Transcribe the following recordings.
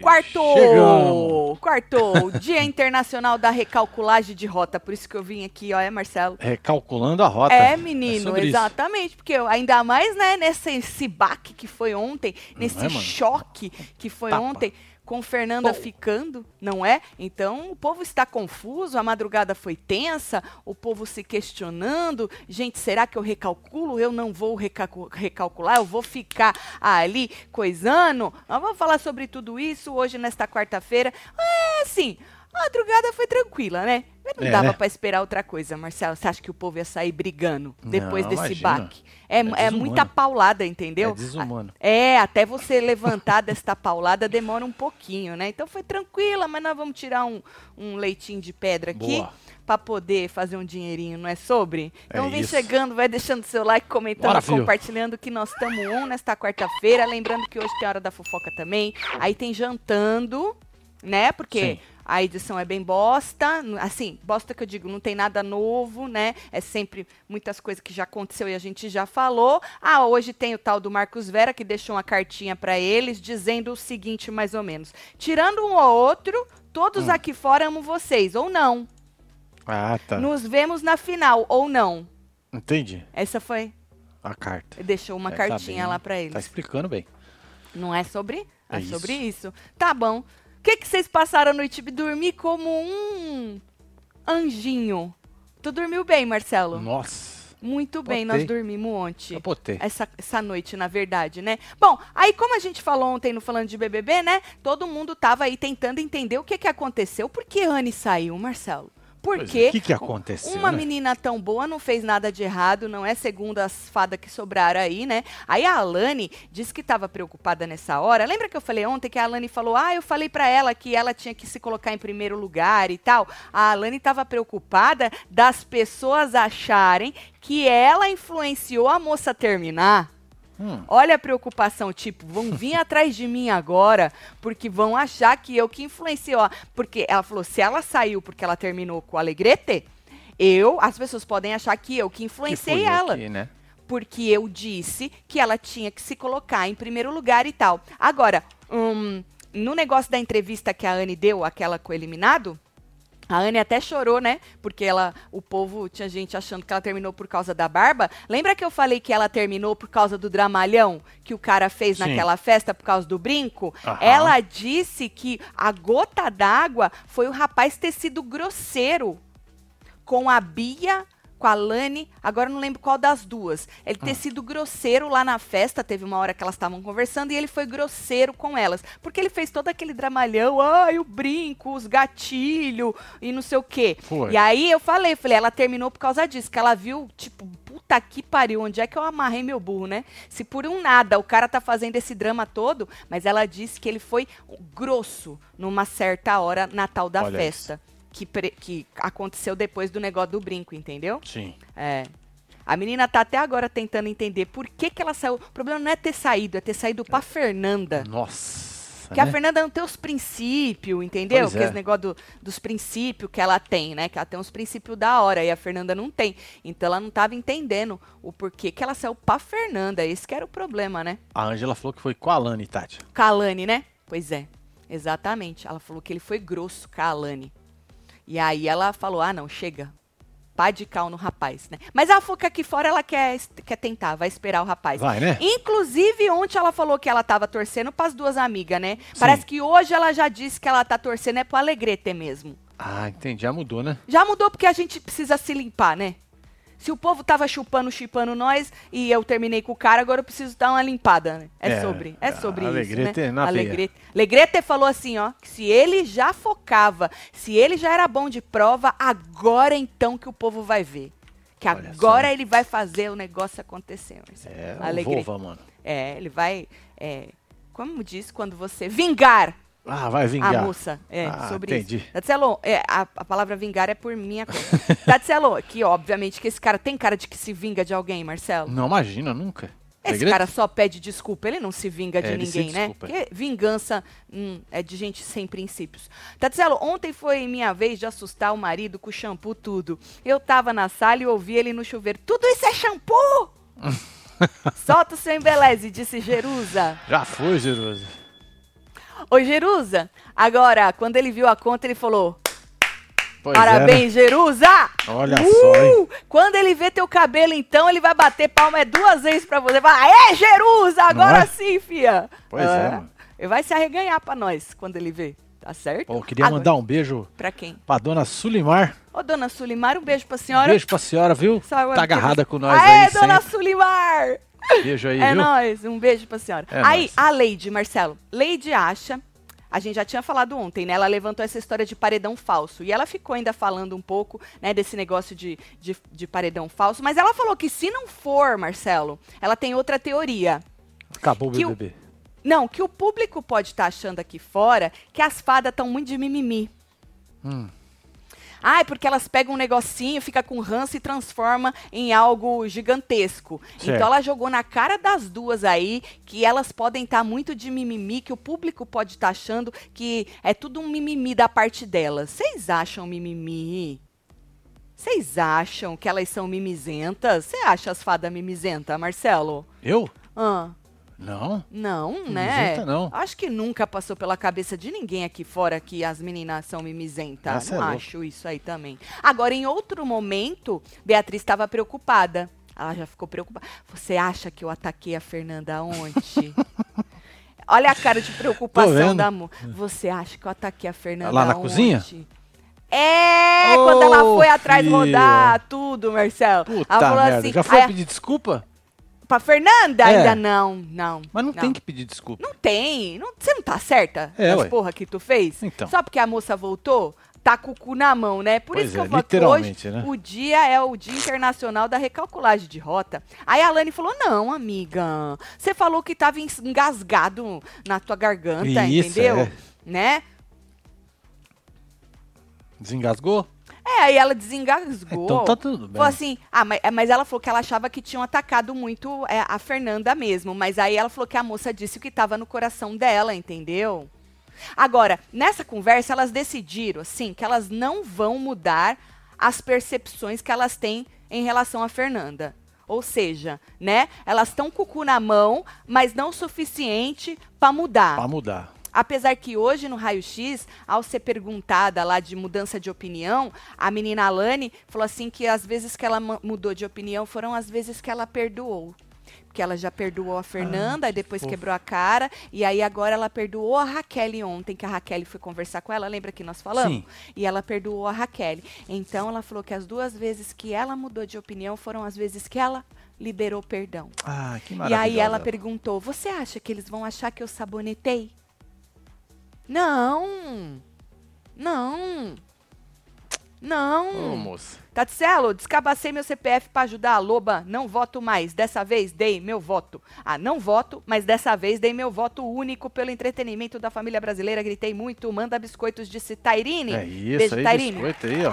Quartou! Chegamos. Quartou! Dia Internacional da Recalculagem de Rota. Por isso que eu vim aqui, ó, é, Marcelo? Recalculando a rota. É, menino, sobre isso. exatamente. Porque eu- ainda mais, né, nesse esse baque que foi ontem, nesse é, choque que foi Tapa. ontem, com Fernanda ficando, não é? Então o povo está confuso, a madrugada foi tensa, o povo se questionando. Gente, será que eu recalculo? Eu não vou recalcular, eu vou ficar ali coisando. Nós vamos falar sobre tudo isso hoje, nesta quarta-feira. É assim. A madrugada foi tranquila, né? Mas Não É, dava né? pra esperar outra coisa, Marcelo. Você acha que o povo ia sair brigando depois Não, desse imagina. baque? É, é, desumano. muita paulada, entendeu? É desumano. É, até você levantar desta paulada demora um pouquinho, né? Então foi tranquila, mas nós vamos tirar um, um leitinho de pedra aqui Boa. pra poder fazer um dinheirinho, não é sobre? Então É vem isso. chegando, vai deixando seu like, comentando, Bora, compartilhando que nós estamos on nesta quarta-feira. Lembrando que hoje tem a hora da fofoca também. Aí tem jantando, né? Porque Sim. A edição é bem bosta. Assim, bosta que eu digo, não tem nada novo, né? É sempre muitas coisas que já aconteceu e a gente já falou. Ah, hoje tem o tal do Marcos Vera que deixou uma cartinha pra eles dizendo o seguinte, mais ou menos: tirando um ou outro, todos Hum. aqui fora amo vocês, ou não. Ah, tá. Nos vemos na final, ou não. Entendi. Essa foi. A carta. Deixou uma É, tá cartinha bem. lá pra eles. Tá explicando bem. Não é sobre? É, É sobre isso. Tá bom. O que, que vocês passaram a noite? Dormir como um anjinho. Tu dormiu bem, Marcelo? Nossa. Muito bem, Botei. nós dormimos ontem. Capotei. Essa, essa noite, na verdade, né? Bom, aí como a gente falou ontem no Falando de BBB, né? Todo mundo tava aí tentando entender o que que aconteceu. Por que Anne saiu, Marcelo? Por Pois é, quê? O que, que aconteceu? Uma né? menina tão boa não fez nada de errado, não é segundo as fadas que sobraram aí, né? Aí a Alane disse que estava preocupada nessa hora. Lembra que eu falei ontem que a Alane falou: "Ah, eu falei pra ela que ela tinha que se colocar em primeiro lugar e tal". A Alane estava preocupada das pessoas acharem que ela influenciou a moça a terminar. Hum, Olha a preocupação, tipo, vão vir atrás de mim agora, porque vão achar que eu que influenciei. ó. Porque ela falou, se ela saiu porque ela terminou com o Alegrete, eu, as pessoas podem achar que eu que que influenciei fui ela. aqui, né? Porque eu disse que ela tinha que se colocar em primeiro lugar e tal. Agora, hum, no negócio da entrevista que a Anne deu, aquela com o eliminado, a Anne até chorou, né? Porque ela, o povo tinha gente achando que ela terminou por causa da barba. Lembra que eu falei que ela terminou por causa do dramalhão que o cara fez Sim. naquela festa por causa do brinco? Ela disse que a gota d'água foi o rapaz ter sido grosseiro com a Bia, com a Lani, agora não lembro qual das duas. Ele ter Ah. sido grosseiro lá na festa, teve uma hora que elas estavam conversando e ele foi grosseiro com elas. Porque ele fez todo aquele dramalhão, ai, o brinco, os gatilhos e não sei o quê. Foi. E aí eu falei, falei, ela terminou por causa disso, que ela viu, tipo, puta que pariu, onde é que eu amarrei meu burro, né? Se por um nada o cara tá fazendo esse drama todo, mas ela disse que ele foi grosso numa certa hora na tal da Olha festa. Que, pre- que aconteceu depois do negócio do brinco, entendeu? Sim. É. A menina tá até agora tentando entender por que, que ela saiu. O problema não é ter saído, é ter saído pra Fernanda. Nossa. Que a né? Fernanda não tem os princípios, entendeu? Pois Que é. esse negócio do- dos princípios que ela tem, né? Que ela tem uns princípios da hora e a Fernanda não tem. Então ela não tava entendendo o porquê que ela saiu pra Fernanda. Esse que era o problema, né? A Angela falou que foi com a Alane, Tati. Kalane, né? Pois é, exatamente. Ela falou que ele foi grosso com a Alane. E aí ela falou: ah, não, chega. Pá de cal no rapaz, né? Mas falou que aqui fora ela quer, quer tentar, vai esperar o rapaz. Vai, né? Inclusive, ontem ela falou que ela tava torcendo pras duas amigas, né? Parece que hoje ela já disse que ela tá torcendo é pro Alegrete mesmo. Ah, entendi. Já mudou, né? Já mudou porque a gente precisa se limpar, né? Se o povo tava chupando, chipando nós e eu terminei com o cara, agora eu preciso dar uma limpada, né? É, É, sobre, é sobre Alegrete isso, né? na veia. Alegrete. Alegrete falou assim, ó, que se ele já focava, se ele já era bom de prova, agora então que o povo vai ver. Que Olha agora só. ele vai fazer o negócio acontecer. É, Alegrete. Volva, mano. É, ele vai, é, como diz quando você vingar Ah, vai vingar. a moça. É, Ah, sobre entendi. isso. Tatselo, é, a, a palavra vingar é por minha conta. Tatselo, que obviamente que esse cara tem cara de que se vinga de alguém, Marcelo. Não imagina, nunca. Esse cara só pede desculpa, ele não se vinga de É, ninguém, né? Porque vingança hum, é de gente sem princípios. Tatselo, ontem foi minha vez de assustar o marido com shampoo tudo. Eu tava na sala e ouvi ele no chuveiro. Tudo isso é shampoo? Solta o seu embeleze, disse Jerusa. Já foi, Jerusa. Ô, Jerusa, agora, quando ele viu a conta, ele falou: Pois é, né? Parabéns, Jerusa! Olha só, hein? Uh! Quando ele vê teu cabelo, então, ele vai bater palma é duas vezes pra você. Vai, Aê, Jerusa! Agora é? sim, fia! Pois é, mano. Ele vai se arreganhar pra nós quando ele vê. Tá certo? Pô, queria Agora, mandar um beijo Pra quem? pra dona Sulimar. Ô, dona Sulimar, um beijo pra Um senhora. beijo pra senhora, viu? Só Tá agarrada com nós Aê, aí dona sempre. Sulimar! Beijo aí, É viu? nóis, um beijo pra senhora. É Aí, nóis. a Leide, Marcelo. Leide acha, a gente já tinha falado ontem, né? Ela levantou essa história de paredão falso. E ela ficou ainda falando um pouco, né, desse negócio de, de, de paredão falso. Mas ela falou que se não for, Marcelo, ela tem outra teoria. Acabou o BBB. Não, que o público pode estar achando aqui fora que as fadas estão muito de mimimi. Hum. Ai, porque elas pegam um negocinho, fica com ranço e transforma em algo gigantesco. Certo. Então ela jogou na cara das duas aí que elas podem estar muito de mimimi, que o público pode estar achando que é tudo um mimimi da parte delas. Vocês acham mimimi? Vocês acham que elas são mimizentas? Você acha as fadas mimizenta, Marcelo? Eu? Ah, Não. não, né? Mimizenta, não. Acho que nunca passou pela cabeça de ninguém aqui fora que as meninas são mimizentas. É não louca. acho isso aí também. Agora, em outro momento, Beatriz estava preocupada. Ela já ficou preocupada. Você acha que eu ataquei a Fernanda ontem? Olha a cara de preocupação da amor. Você acha que eu ataquei a Fernanda Lá na ontem? cozinha? É, Ô, quando ela foi atrás filha. rodar tudo, Marcelo. Puta ela falou merda. assim, Já foi "Ai, pedir desculpa? Pra Fernanda? É. Ainda não, não. Mas não, não. tem que pedir desculpa. Não tem. Não, você não tá certa É, das ué. porra que tu fez? Então. Só porque a moça voltou, tá com o cu na mão, né? Por Pois isso que é, eu falo que hoje né? o dia é o Dia Internacional da Recalculagem de Rota. Aí a Alane falou, não, amiga, você falou que tava engasgado na tua garganta, Isso, entendeu? é. Né? Desengasgou? É, aí ela desengasgou. Então tá tudo bem. Falou assim, ah, mas, mas ela falou que ela achava que tinham atacado muito é, a Fernanda mesmo. Mas aí ela falou que a moça disse o que estava no coração dela, entendeu? Agora, nessa conversa, elas decidiram, assim, que elas não vão mudar as percepções que elas têm em relação a Fernanda. Ou seja, né? Elas estão com o cu na mão, mas não o suficiente para mudar. Pra mudar. Apesar que hoje no raio-x, ao ser perguntada lá de mudança de opinião, a menina Alane falou assim que as vezes que ela mu- mudou de opinião foram as vezes que ela perdoou. Porque ela já perdoou a Fernanda, e depois fofo. quebrou a cara, e aí agora ela perdoou a Raquel ontem, que a Raquel foi conversar com ela, lembra que nós falamos? Sim. E ela perdoou a Raquel. Então ela falou que as duas vezes que ela mudou de opinião foram as vezes que ela liberou perdão. Ah, que E maravilha. aí ela perguntou: Você acha que eles vão achar que eu sabonetei? Não! Não! Não! Ô, moça. Tatselo, descabacei meu CPF pra ajudar a loba. Não voto mais. Dessa vez dei meu voto. Ah, não voto, mas dessa vez dei meu voto único pelo entretenimento da família brasileira. Gritei muito. Manda biscoitos, disse Tairine. É isso Beijo, aí, Tairine. biscoito aí, ó.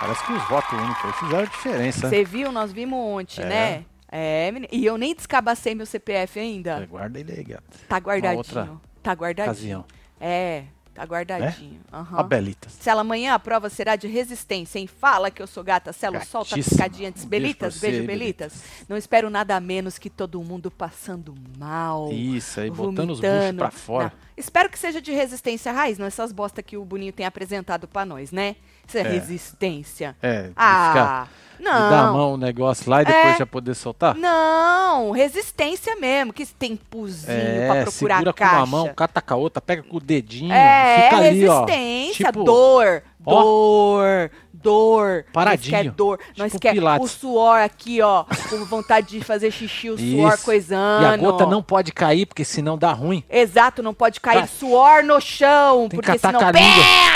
Parece que os votos únicos fizeram diferença. Você viu? Nós vimos ontem, É. né? É. E eu nem descabacei meu CPF ainda. Guarda ele aí, gato. Tá guardadinho. outra Tá guardadinho. Ocasião. É, tá guardadinho. Aham. A Belitas. Celo, amanhã a prova será de resistência, hein? Fala que eu sou gata. Celo, solta a piscadinha antes. Beijo Belitas, pra você beijo, aí, Belitas. Não espero nada menos que todo mundo passando mal. Isso aí, botando os buchos pra fora. Não, Espero que seja de resistência raiz, não essas bosta que o Boninho tem apresentado pra nós, né? Isso é, É. resistência. É, Ah, ficar, de dar a não. mão o negócio lá e depois É. já poder soltar. Não, resistência mesmo. Que tempozinho pra É, procurar segura caixa. com uma mão, cata com a outra, pega com o dedinho, É, fica ali, ó. resistência, tipo, dor, ó. dor, dor. Paradinho, Nós quer dor. Nós tipo quer Pilates. o suor aqui, ó, com vontade de fazer xixi, o suor coisando. E a gota não pode cair, porque senão dá ruim. Exato, não pode cair Tá. suor no chão, Tem que porque senão pé,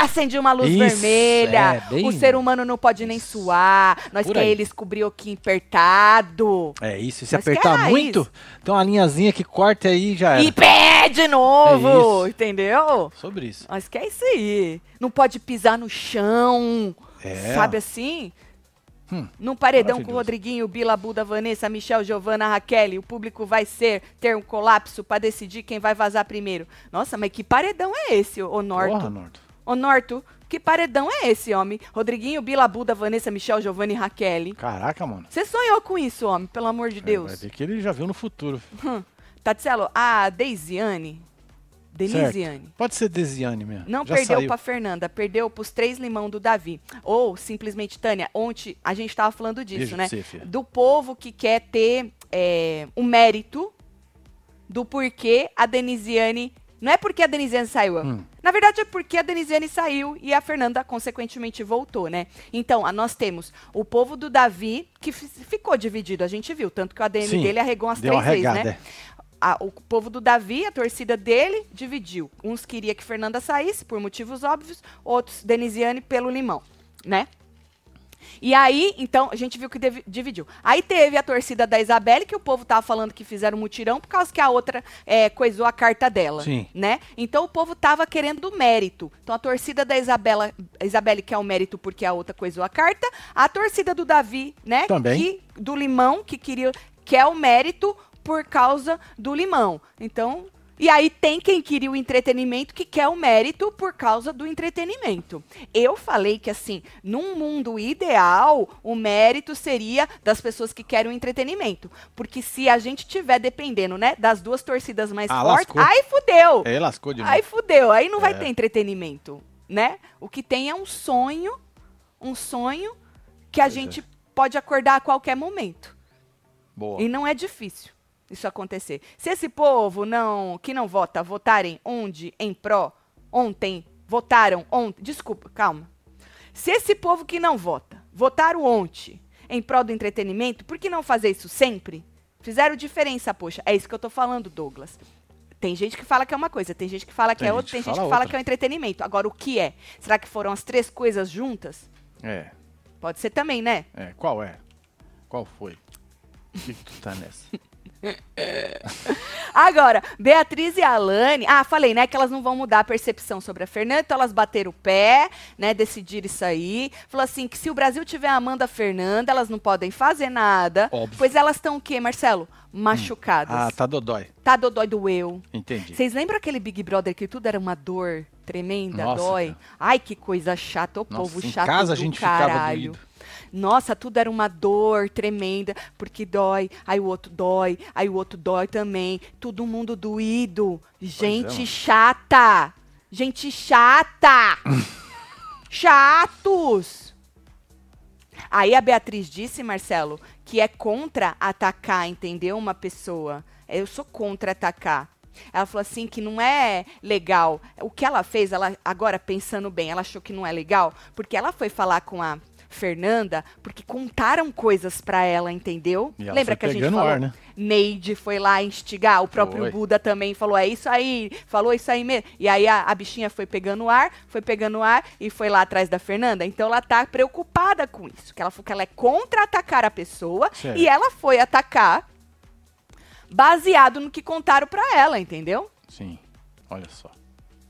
acende uma luz Isso, vermelha. é, bem- O ser humano não pode nem suar. Nós Por quer aí. eles cobrir o que apertado. É isso, e se apertar raiz. muito, tem uma linhazinha que corta aí e já era. E pé de novo, É entendeu? Sobre isso. Nós quer isso aí. Não pode pisar no chão. É. Sabe assim? Hum, Num paredão com. Rodriguinho, Bila, Buda, Vanessa, Michel, Giovana, Raquel, o público vai ser ter um colapso pra decidir quem vai vazar primeiro. Nossa, mas que paredão é esse, ô Norto? Porra, Norto. Ô, Norto, que paredão é esse, homem? Rodriguinho, Bila, Buda, Vanessa, Michel, Giovanni e Raquel. Caraca, mano. Você sonhou com isso, homem, pelo amor de É, vai Deus. ver que ele já viu no futuro. Hum. Tatselo, a Deisiane, Denisiane. Pode ser Desiane mesmo. não já perdeu pra Fernanda, perdeu pros três limão do Davi. Ou, simplesmente, Tânia, ontem a gente tava falando disso, Beijo né? você. Do povo que quer ter é, o mérito do porquê a Denisiane. Não é porque a Denisiane saiu. Hum. Na verdade, é porque a Denisiane saiu e a Fernanda, consequentemente, voltou, né? Então, a- nós temos o povo do Davi, que fi- ficou dividido, a gente viu. Tanto que o ADM Sim, dele arregou umas três vezes, né? A- o povo do Davi, a torcida dele, dividiu. Uns queria que Fernanda saísse, por motivos óbvios, outros, Denisiane, pelo limão, né? E aí, então, a gente viu que dividiu. Aí teve a torcida da Isabelle, que o povo tava falando que fizeram mutirão por causa que a outra é, coisou a carta dela, Sim. né? Então o povo tava querendo mérito. Então a torcida da Isabela, Isabelle quer o mérito porque a outra coisou a carta. A torcida do Davi, né? Também. Que, do Limão, que queria quer o mérito por causa do Limão. Então, e aí tem quem queria o entretenimento que quer o mérito por causa do entretenimento. Eu falei que assim, num mundo ideal, o mérito seria das pessoas que querem o entretenimento, porque se a gente tiver dependendo, né, das duas torcidas mais Ah, fortes, lascou. aí fudeu. Aí lascou de novo. Aí fudeu, aí não vai É. ter entretenimento, né? O que tem é um sonho, um sonho que a Pois é. gente pode acordar a qualquer momento. Boa. E não é difícil isso acontecer. Se esse povo não que não vota votarem onde em pró ontem votaram ontem, desculpa, calma. Se esse povo que não vota votaram ontem em prol do entretenimento, por que não fazer isso sempre? Fizeram diferença, poxa. É isso que eu tô falando, Douglas. Tem gente que fala que é uma coisa, tem gente que fala que Tem é outra, tem gente fala que fala outra. que é o entretenimento. Agora, o que é? Será que foram as três coisas juntas? É, Pode ser também, né? é. Qual é? Qual foi? O que, que tu tá nessa? Agora, Beatriz e Alane. Ah, falei, né, que elas não vão mudar a percepção sobre a Fernanda, então elas bateram o pé, né, decidiram isso aí. Falou assim: que se o Brasil tiver amando a Fernanda, elas não podem fazer nada. Óbvio. Pois elas estão o quê, Marcelo? Machucadas. Ah, tá dodói. Tá dodói doeu. Entendi. Vocês lembram aquele Big Brother que tudo era uma dor tremenda, Nossa, dói? cara. Ai, que coisa chata, ô Nossa, povo em chato casa a do gente ficava caralho. doído. Nossa, tudo era uma dor tremenda, porque dói, aí o outro dói, aí o outro dói também. Todo mundo doído. Gente mano. chata. Gente chata. Chatos. Aí a Beatriz disse, Marcelo, que é contra atacar, entendeu? Uma pessoa. Eu sou contra atacar. Ela falou assim que não é legal. O que ela fez, ela agora pensando bem, ela achou que não é legal, porque ela foi falar com a Fernanda, porque contaram coisas pra ela, entendeu? Lembra que a gente falou? ar, né? Neide foi lá instigar, o próprio Foi. Buda também falou, é isso aí, falou isso aí mesmo. E aí a, a bichinha foi pegando ar, foi pegando ar e foi lá atrás da Fernanda. Então ela tá preocupada com isso, que ela falou que ela é contra atacar a pessoa Certo. e ela foi atacar baseado no que contaram pra ela, entendeu? Sim. Olha só.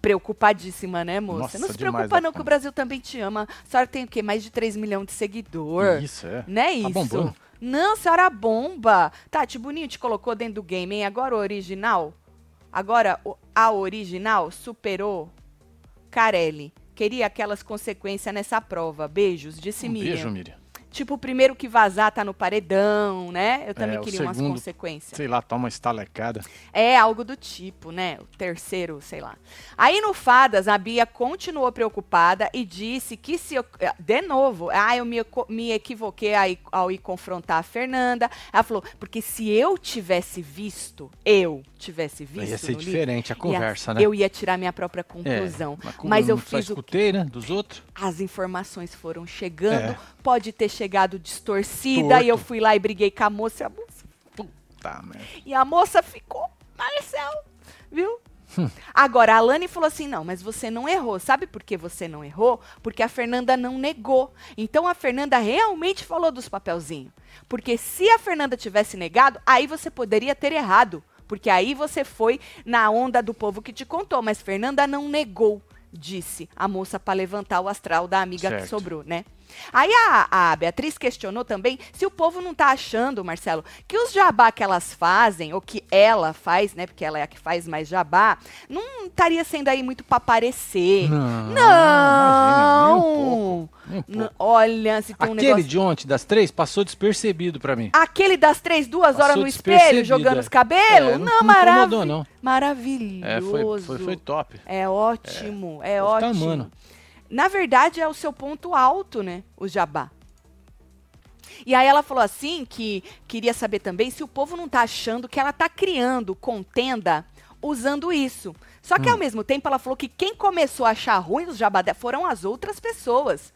Preocupadíssima, né, moça? Nossa, não se preocupa não, que o. Brasil também te ama. A senhora tem o quê? Mais de 3 milhões de seguidor. Isso, é. Não é Tá isso? bombando. Não, senhora bomba. Tati, Boninho te colocou dentro do game, hein? Agora o original? Agora a original superou Carelli. Queria aquelas consequências nessa prova. Beijos, disse Um Miriam. beijo, Miriam. Tipo, o primeiro que vazar tá no paredão, né? Eu também É, queria umas segundo- consequências. Sei lá, toma uma estalecada. É algo do tipo, né? O terceiro, sei lá. Aí no Fadas, a Bia continuou preocupada e disse que se. eu- eh, De novo, ah, eu me, me equivoquei aí- ao ir confrontar a Fernanda. Ela falou, porque se eu tivesse visto, eu tivesse visto. Ia ser no livro, diferente a ia- conversa, né? Eu ia tirar minha própria É, conclusão. mas como mas eu só fiz o escutei, né? Dos outros. as informações foram chegando, É. pode ter chegado distorcida, e eu Torto. fui lá e briguei com a moça, e a moça Puta merda. e a moça ficou, Marcelo, viu? Agora, a Alane falou assim: não, mas você não errou. Sabe por que você não errou? Porque a Fernanda não negou. Então a Fernanda realmente falou dos papelzinhos. Porque se a Fernanda tivesse negado, aí você poderia ter errado. Porque aí você foi na onda do povo que te contou. Mas Fernanda não negou. disse a moça para levantar o astral da amiga que Certo. sobrou, né? Aí a, a Beatriz questionou também se o povo não tá achando, Marcelo, que os jabá que elas fazem, ou que ela faz, né? Porque ela é a que faz mais jabá, não estaria sendo aí muito para aparecer. Não. Não! imagina, nem um pouco, nem um N- pouco. Olha, se tem um Aquele negócio. de ontem, das três, passou despercebido pra mim. Aquele das três, duas Passou horas no espelho, jogando é. os cabelos? É, não- não, não marav não. maravilhoso. É, foi, foi, foi top. É ótimo, é, Povo tá ótimo. Na verdade, é o seu ponto alto, né? O jabá. E aí ela falou assim que queria saber também se o povo não tá achando que ela tá criando contenda usando isso. Só Hum. que ao mesmo tempo ela falou que quem começou a achar ruim os jabá foram as outras pessoas.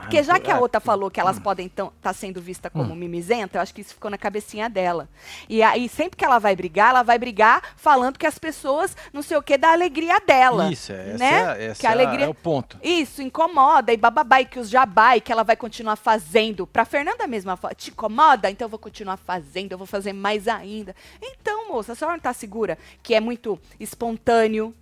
Porque já que a é, outra falou que elas podem estar tá sendo vistas como mimizenta, eu acho que isso ficou na cabecinha dela. E aí, sempre que ela vai brigar, ela vai brigar falando que as pessoas, não sei o que, da alegria dela. Isso, é, essa, né? é, essa que a alegria é o ponto. isso, incomoda e bababá, e que os jabá, e que ela vai continuar fazendo. Pra Fernanda fala, te incomoda? Então eu vou continuar fazendo, eu vou fazer mais ainda. Então, moça, a senhora não tá segura que é muito espontâneo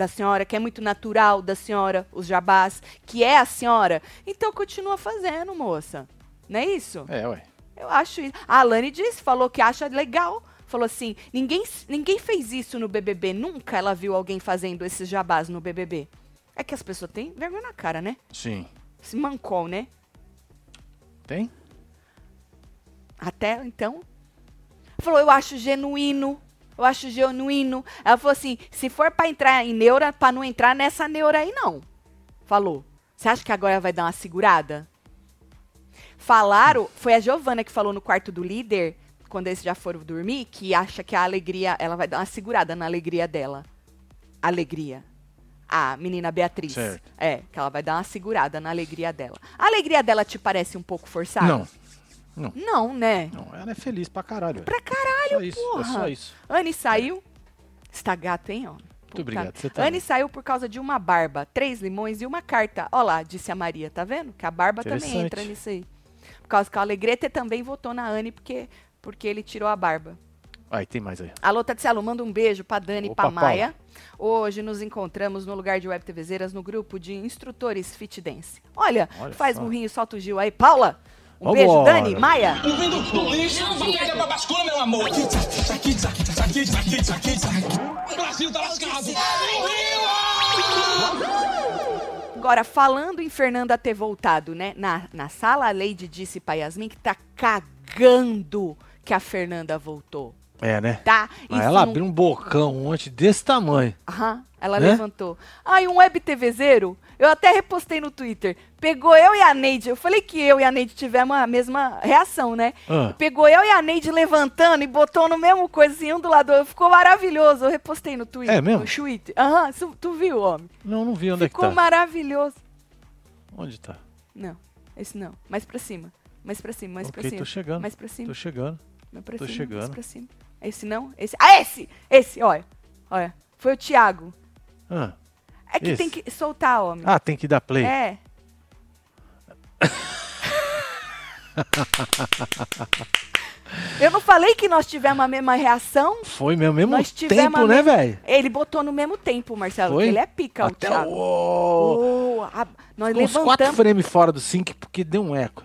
da senhora, que é muito natural da senhora, os jabás, que é a senhora? Então continua fazendo, moça. Não é isso? É, ué. Eu acho isso. A Alane disse, falou que acha legal. Falou assim, ninguém, ninguém fez isso no BBB. Nunca ela viu alguém fazendo esses jabás no BBB. É que as pessoas têm vergonha na cara, né? Sim. Se mancou, né? Tem? Até então. Falou, eu acho genuíno. Eu acho genuíno. Ela falou assim, se for pra entrar em neura, pra não entrar nessa neura aí, não. Falou. Você acha que agora vai dar uma segurada? Falaram, foi a Giovana que falou no quarto do líder, quando eles já foram dormir, que acha que a alegria, ela vai dar uma segurada na alegria dela. Alegria. A menina Beatriz. Certo. É, que ela vai dar uma segurada na alegria dela. A alegria dela te parece um pouco forçada? Não. Não, né? Não, ela é feliz pra caralho. Pra caralho, Só isso, porra. é só isso. Anne saiu. Está gato, hein, ó. Puta. obrigado, você tá Anne bem. saiu por causa de uma barba, três limões e uma carta. Ó lá, disse a Maria, tá vendo? Que a barba também entra nisso aí. Por causa que o Alegrete também votou na Anne porque, porque ele tirou a barba. Aí, tem mais aí. Alô, Tatselo, manda um beijo pra Dani e Opa, pra Maia. Hoje nos encontramos no lugar de Web TVzeiras no grupo de instrutores Fit Dance. Olha, Olha faz só. murrinho, solta o Gil aí. Paula, um Vambora. beijo. Dani, Maia. Ouvindo pro lixo, não pega pra bascula, meu amor. Aqui, aqui, aqui, aqui, aqui, aqui, aqui. O Brasil tá lascado. Agora, falando em Fernanda ter voltado, né? Na, na sala, a Lady disse pra Yasmin que tá cagando que a Fernanda voltou. É, né? Tá? Mas ela abriu um bocão ontem desse tamanho. Aham, ela Né? levantou. Ai, um web TVzeiro, eu até repostei no Twitter. Pegou eu e a Neide. Eu falei que eu e a Neide tivemos a mesma reação, né? Ah. Pegou eu e a Neide levantando e botou no mesmo coisinho um do lado. do outro. Ficou maravilhoso. Eu repostei no Twitter. É mesmo? No Twitter. Aham, tu viu, homem? Não, não vi onde Ficou é que tá. maravilhoso. Onde tá? Não, esse não. Mais pra cima. Mais pra cima, mais Ok, pra cima. tô chegando. Mais pra cima. Tô chegando. mais pra tô cima, chegando. Mais pra cima. Esse não? Esse. Ah, esse! Esse, olha. Olha. Foi o Thiago. Ah, É que Esse. tem que soltar, homem. Ah, tem que dar play. É. Eu não falei que nós tivemos a mesma reação? Foi mesmo, mesmo Nós tempo, né, velho? Ele botou no mesmo tempo, Marcelo. Foi? Ele é pica, o Até Thiago. o... Oh, a- nós Ficou uns quatro levantamos. frames fora do sync porque deu um eco.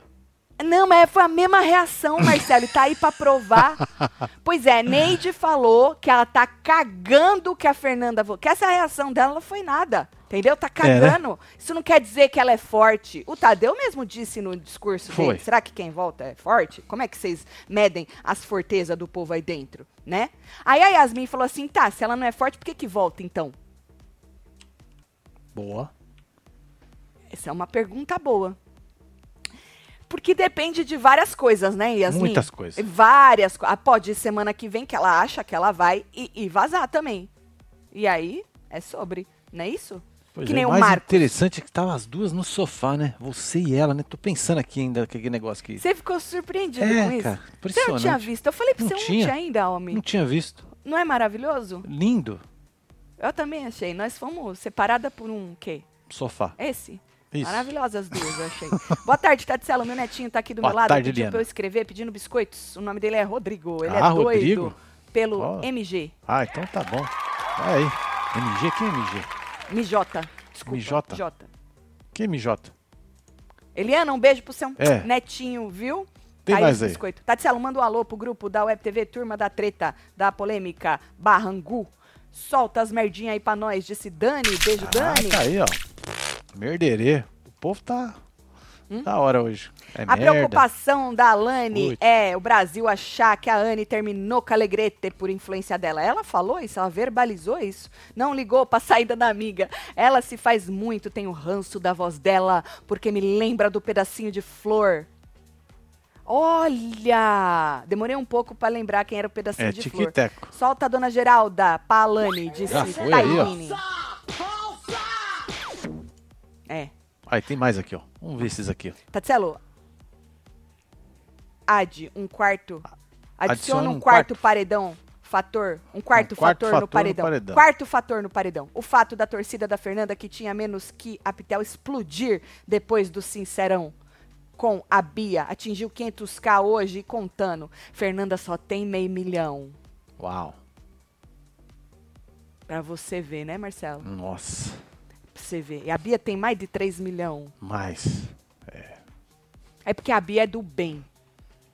Não, mas foi a mesma reação, Marcelo. e tá aí pra provar. pois é, Neide falou que ela tá cagando que a Fernanda. Que essa reação dela não foi nada. Entendeu? Tá É, né? cagando. Isso não quer dizer que ela é forte. O Tadeu mesmo disse no discurso Foi. dele. Será que quem volta é forte? Como é que vocês medem as fortezas do povo aí dentro, né? Aí a Yasmin falou assim, tá, se ela não é forte, por que que volta então? Boa. Essa é uma pergunta boa. Porque depende de várias coisas, né, Yasmin? Muitas coisas. Várias coisas. Pode ir semana que vem que ela acha que ela vai e, e vazar também. E aí, é sobre, não é isso? Pois que é, nem o mais Marcos. interessante é que tava as duas no sofá, né? Você e ela, né? Tô pensando aqui ainda que aquele negócio aqui. Você ficou surpreendido É, com isso? cara, você não impressionante. tinha visto? Eu falei pra Não você, tinha. tinha ainda, homem. Não tinha visto. Não é maravilhoso? Lindo. Eu também achei. Nós fomos separadas por um quê? Sofá. Esse? Isso. Maravilhosas as duas, eu achei. Boa tarde, Tatselo. Meu netinho tá aqui do Boa meu lado. tarde, pediu Liana. pra eu escrever, pedindo biscoitos. O nome dele é Rodrigo. Ele Ah, é doido Rodrigo? pelo Ó. MG. Ah, então tá bom. Vai aí. MG? Quem é MG? Mijota. Desculpa. Mijota? Jota. Que mijota? Eliana, um beijo pro seu É. netinho, viu? Tem Caiu mais aí. Biscoito. Tatielo, manda um alô pro grupo da Web TV Turma da Treta, da Polêmica, Barrangu. Solta as merdinhas aí pra nós, disse Dani. Beijo, Dani. Ah, tá aí, ó. Merderê. O povo tá da hora hoje. É Hum? A merda. preocupação da Alane Putz. é o Brasil achar que a Anne terminou com a Alegrete por influência dela. Ela falou isso, ela verbalizou isso. Não ligou pra saída da amiga. Ela se faz muito, tem o ranço da voz dela, porque me lembra do pedacinho de flor. Olha! Demorei um pouco pra lembrar quem era o pedacinho É de flor. Solta a dona Geralda, pra Alane, disse. Taine. É. Aí tem mais aqui, ó. Vamos ver esses aqui. ó. Tatselo, ad um quarto. Adiciona, Adiciona um, um quarto, quarto. paredão. Fator. Um quarto, Um quarto fator, fator no no paredão. paredão. Quarto fator no paredão. O fato da torcida da Fernanda que tinha menos que a Pitel explodir depois do Sincerão com a Bia. Atingiu 500k hoje e contando. Fernanda só tem meio milhão. Uau. Pra você ver, né, Marcelo? Nossa. Pra você ver. E a Bia tem mais de 3 milhão. Mais. É porque a Bia é do bem.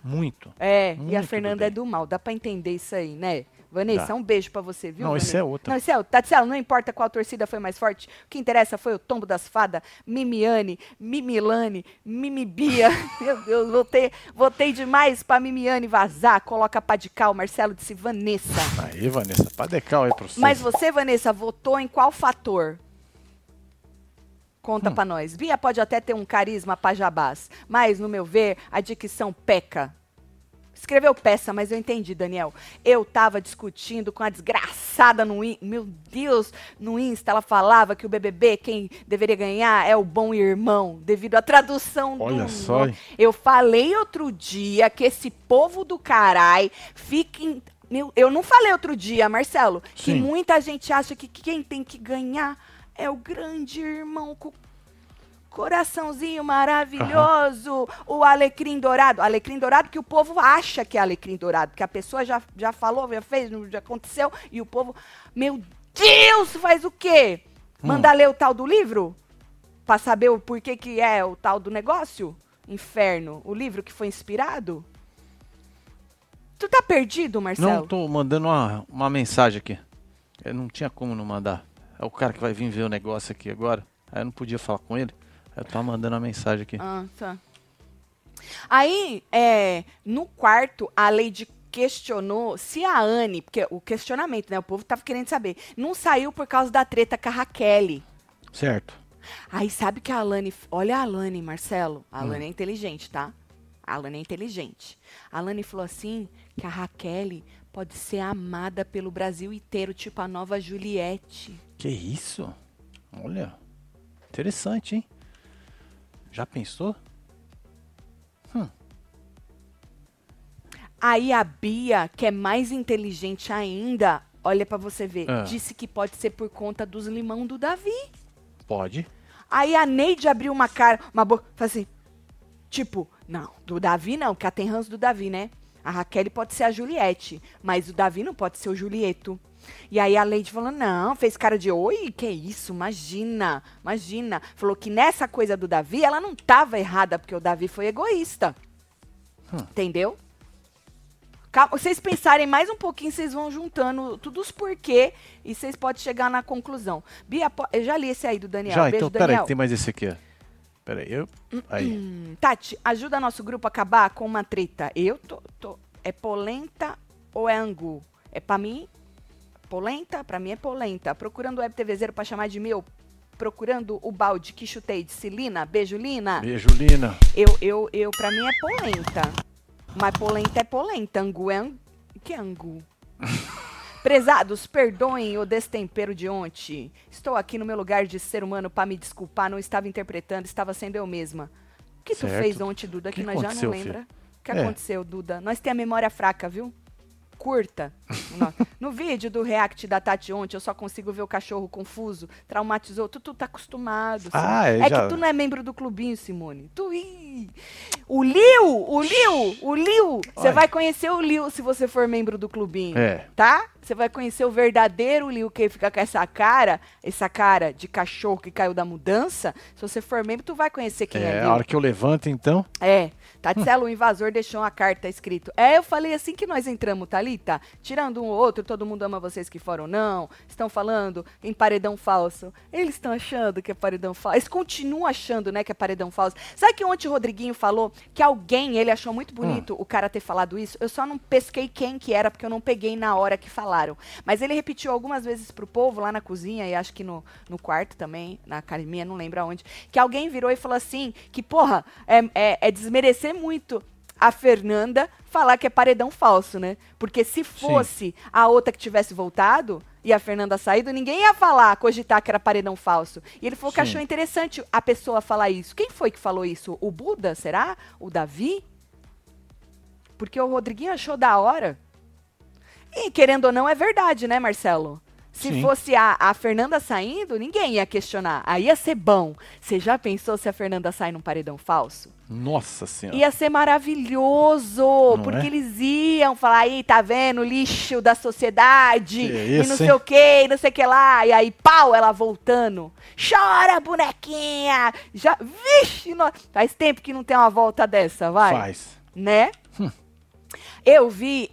Muito. É, e a Muito Fernanda do é do mal. Dá pra entender isso aí, né? Vanessa, Dá. um beijo pra você, viu? Não, esse Vanessa? é outro. Não, esse é. Tatiana, não importa qual torcida foi mais forte. O que interessa foi o tombo das fadas. Mimiane, Mimilane, Mimibia. Meu Deus, voltei, voltei demais pra Mimiane vazar. Coloca pra de cal. Marcelo disse Vanessa. Aí, Vanessa. Padecal aí pra você. Mas você, Vanessa, votou em qual fator? Conta pra nós. Bia pode até ter um carisma pajabás, mas, no meu ver, a dicção peca. Escreveu peça, mas eu entendi, Daniel. Eu tava discutindo com a desgraçada no Insta. Meu Deus, no Insta ela falava que o BBB, quem deveria ganhar é o bom irmão, devido à tradução Olha do só, hein? Eu falei outro dia que esse povo do carai fica em... Meu, eu não falei outro dia, Marcelo, que Sim. muita gente acha que quem tem que ganhar é o grande irmão com coraçãozinho maravilhoso, o alecrim dourado. Alecrim dourado que o povo acha que é alecrim dourado, que a pessoa já, já falou, já fez, já aconteceu, e o povo, meu Deus, faz o quê? Manda ler o tal do livro? Pra saber o porquê que é o tal do negócio? Inferno, o livro que foi inspirado? Tu tá perdido, Marcelo? Não, tô mandando uma, uma mensagem aqui. Eu não tinha como não mandar. É o cara que vai vir ver o negócio aqui agora. Aí eu não podia falar com ele. Aí eu tava mandando uma mensagem aqui. Ah, tá. Aí, é, no quarto, a Lady questionou se a Anne, porque o questionamento, né? O povo tava querendo saber, não saiu por causa da treta com a Raquel. Certo. Aí sabe que a Alane. Olha a Alane, Marcelo. A Hum. Alane é inteligente, tá? A Alane é inteligente. A Alane falou assim que a Raquel pode ser amada pelo Brasil inteiro, tipo a nova Juliette. Que isso? Olha. Interessante, hein? Já pensou? Aí a Bia, que é mais inteligente ainda, olha pra você ver, Ah. disse que pode ser por conta dos limão do Davi. Pode. Aí a Neide abriu uma cara, uma boca, falou assim, tipo, não, do Davi não, porque ela tem ranço do Davi, né? A Raquel pode ser a Juliette, mas o Davi não pode ser o Julieto. E aí a Leide falou, não, fez cara de, oi, que isso, imagina, imagina. Falou que nessa coisa do Davi, ela não tava errada, porque o Davi foi egoísta. Entendeu? Calma, vocês pensarem mais um pouquinho, vocês vão juntando tudo os porquê e vocês podem chegar na conclusão. Bia, eu já li esse aí do Daniel. Já, Beijo, então, peraí, Daniel. tem mais esse aqui. Peraí, eu. Aí. Hum, Tati, ajuda nosso grupo a acabar com uma treta. Eu tô, tô- É polenta ou é angu? É pra mim, polenta? Pra mim é polenta. Procurando o Web TV Zero pra chamar de meu. Procurando o balde que chutei de Cilina. Beijo, Lina. Beijo, Lina. Eu, eu, eu, pra mim é polenta. Mas polenta é polenta. Angu é angu. Que é angu? Prezados, perdoem o destempero de ontem. Estou aqui no meu lugar de ser humano para me desculpar. Não estava interpretando, estava sendo eu mesma. O que tu Certo. fez ontem, Duda, que, Que nós já não lembra? filho? O que É. aconteceu, Duda? Nós temos a memória fraca, viu? Curta. No- vídeo do react da Tati ontem, eu só consigo ver o cachorro confuso. Traumatizou. Tu, tu tá acostumado. Ah, é, é já- que tu não é membro do clubinho, Simone. Tu. ih. O Liu! O Liu! O Liu! Você vai conhecer o Liu se você for membro do clubinho. É. Tá? você vai conhecer o verdadeiro Liu Kang, fica com essa cara, essa cara de cachorro que caiu da mudança. Se você for membro, tu vai conhecer quem é, É, Liu. a hora que eu levanto, então. É, Tatselo, o invasor, deixou uma carta escrito. É, eu falei assim que nós entramos, Thalita. Tirando um ou outro, todo mundo ama vocês que foram, não. Estão falando em paredão falso. Eles estão achando que é paredão falso. Eles continuam achando, né, que é paredão falso. Sabe que ontem o Rodriguinho falou que alguém, ele achou muito bonito o cara ter falado isso? Eu só não pesquei quem que era, porque eu não peguei na hora que falaram. Mas ele repetiu algumas vezes pro povo lá na cozinha, e acho que no, no quarto também, na academia, não lembro aonde, que alguém virou e falou assim, que, porra, é, é, é desmerecer muito a Fernanda falar que é paredão falso, né? Porque se fosse a outra que tivesse voltado e a Fernanda saído, ninguém ia falar, cogitar que era paredão falso. E ele falou que Sim. achou interessante a pessoa falar isso. Quem foi que falou isso? O Buda, será? O Davi? Porque o Rodriguinho achou da hora. E querendo ou não, é verdade, né, Marcelo? Se Sim. fosse a, a Fernanda saindo, ninguém ia questionar. Aí ia ser bom. Você já pensou se a Fernanda sai num paredão falso? Nossa senhora. Ia ser maravilhoso, porque é? eles iam falar, aí, tá vendo, lixo da sociedade, Que e isso, não sei hein? o que, não sei o que lá, e aí, pau, ela voltando. Chora, bonequinha! Já, vixe, nó- faz tempo que não tem uma volta dessa, vai Faz. né? Eu vi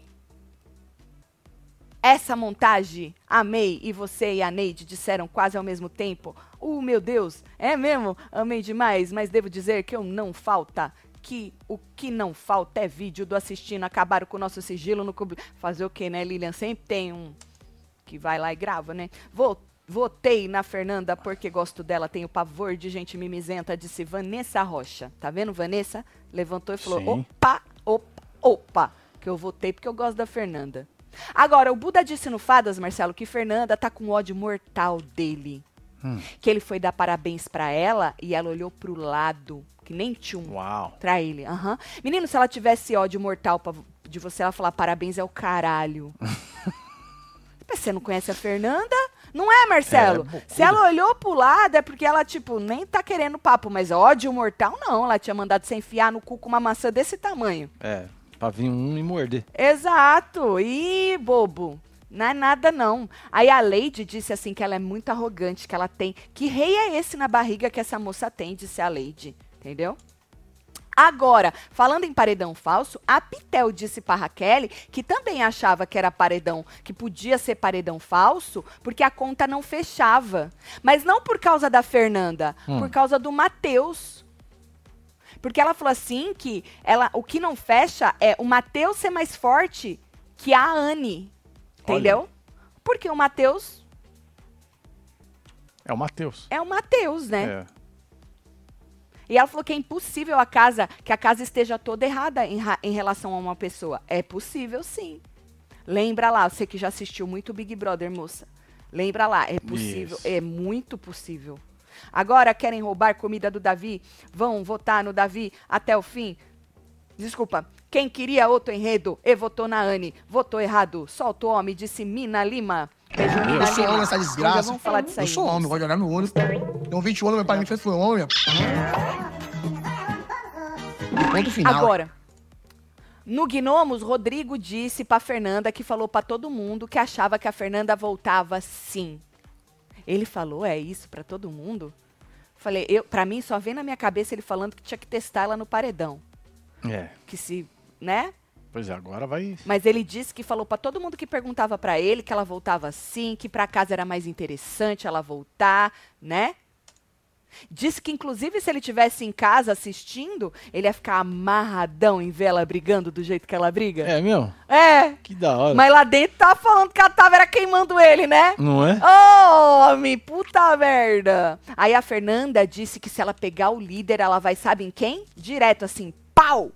essa montagem, amei, e você e a Neide disseram quase ao mesmo tempo. Uh, meu Deus, é mesmo? Amei demais, mas devo dizer que eu não falta. Que o que não falta é vídeo do assistindo. Acabaram com o nosso sigilo no clube. Fazer o quê, né, Lilian? Sempre tem um que vai lá e grava, né? Vou, votei na Fernanda porque gosto dela, tenho pavor de gente mimizenta, disse Vanessa Rocha. Tá vendo, Vanessa? Levantou e falou: Sim. opa, opa, opa, que eu votei porque eu gosto da Fernanda. Agora, o Buda disse no Fadas, Marcelo, que Fernanda tá com ódio mortal dele. Que ele foi dar parabéns pra ela e ela olhou pro lado, que nem tchum. Uau. Pra ele, aham. Menino, se ela tivesse ódio mortal pra- de você, ela falar parabéns é o caralho. Você não conhece a Fernanda? Não é, Marcelo? É, se ela olhou pro lado, é porque ela, tipo, nem tá querendo papo. Mas ódio mortal, não. Ela tinha mandado você enfiar no cu com uma maçã desse tamanho. É, pra vir um e morder. Exato. Ih, bobo. Não é nada, não. Aí a Lady disse assim que ela é muito arrogante, que ela tem. Que rei é esse na barriga que essa moça tem, disse a Lady. Entendeu? Agora, falando em paredão falso, a Pitel disse pra Raquel que também achava que era paredão, que podia ser paredão falso, porque a conta não fechava. Mas não por causa da Fernanda, por causa do Matheus. Porque ela falou assim que ela, o que não fecha é o Matheus ser mais forte que a Anne. Entendeu? Porque o Matheus É o Matheus. é o Matheus, né? É. E ela falou que é impossível a casa, que a casa esteja toda errada em, em relação a uma pessoa. É possível, sim. Lembra lá, você que já assistiu muito Big Brother, moça. Lembra lá, é possível, Isso. é muito possível. Agora querem roubar comida do Davi? Vão votar no Davi até o fim? Desculpa. Quem queria outro enredo e votou na Anne, votou errado. Solta o homem, disse Mina Lima. Beijo, Mina Eu sou Lima. homem, essa desgraça. vamos falar disso aí. Eu sou homem, gosto de olhar no olho. Tenho 20 anos, meu pai me fez foi homem. Ponto final. Agora, no Gnomos, Rodrigo disse pra Fernanda que falou pra todo mundo que achava que a Fernanda voltava sim. Ele falou, é isso pra todo mundo? Falei, eu, para mim só vem na minha cabeça ele falando que tinha que testar ela no paredão, É. que se, né? Pois é, agora vai. Mas ele disse que falou pra todo mundo que perguntava pra ele que ela voltava sim, que pra casa era mais interessante ela voltar, né? Disse que, inclusive, se ele tivesse em casa assistindo, ele ia ficar amarradão em ver ela brigando do jeito que ela briga. É mesmo? É. Que da hora. Mas lá dentro tá falando que ela tava era queimando ele, né? Não é? Ô, homem, puta merda. Aí a Fernanda disse que se ela pegar o líder, ela vai, sabe em quem? Direto assim, pau!